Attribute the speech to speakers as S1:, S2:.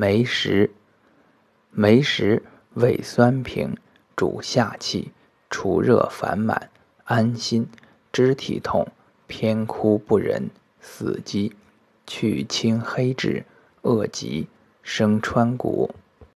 S1: 梅石，梅石味酸平，主下气，除热烦满，安心，肢体痛，偏枯不仁，死肌，去青黑痣，恶疾，生川谷。